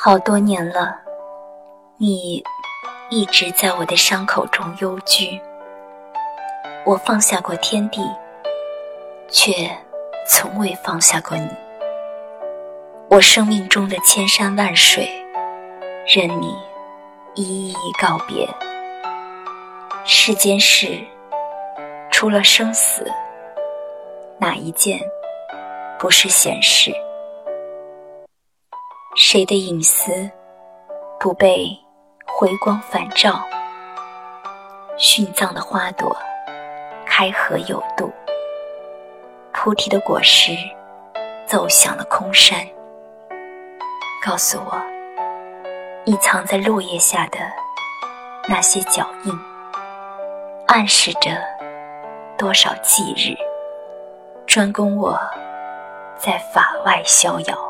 好多年了，你一直在我的伤口中幽居。我放下过天地，却从未放下过你。我生命中的千山万水，任你一一告别。世间事，除了生死，哪一件不是闲事？谁的隐私不被回光返照？殉葬的花朵开合有度，菩提的果实奏响了空山。告诉我，隐藏在落叶下的那些脚印，暗示着多少忌日，专供我在法外逍遥。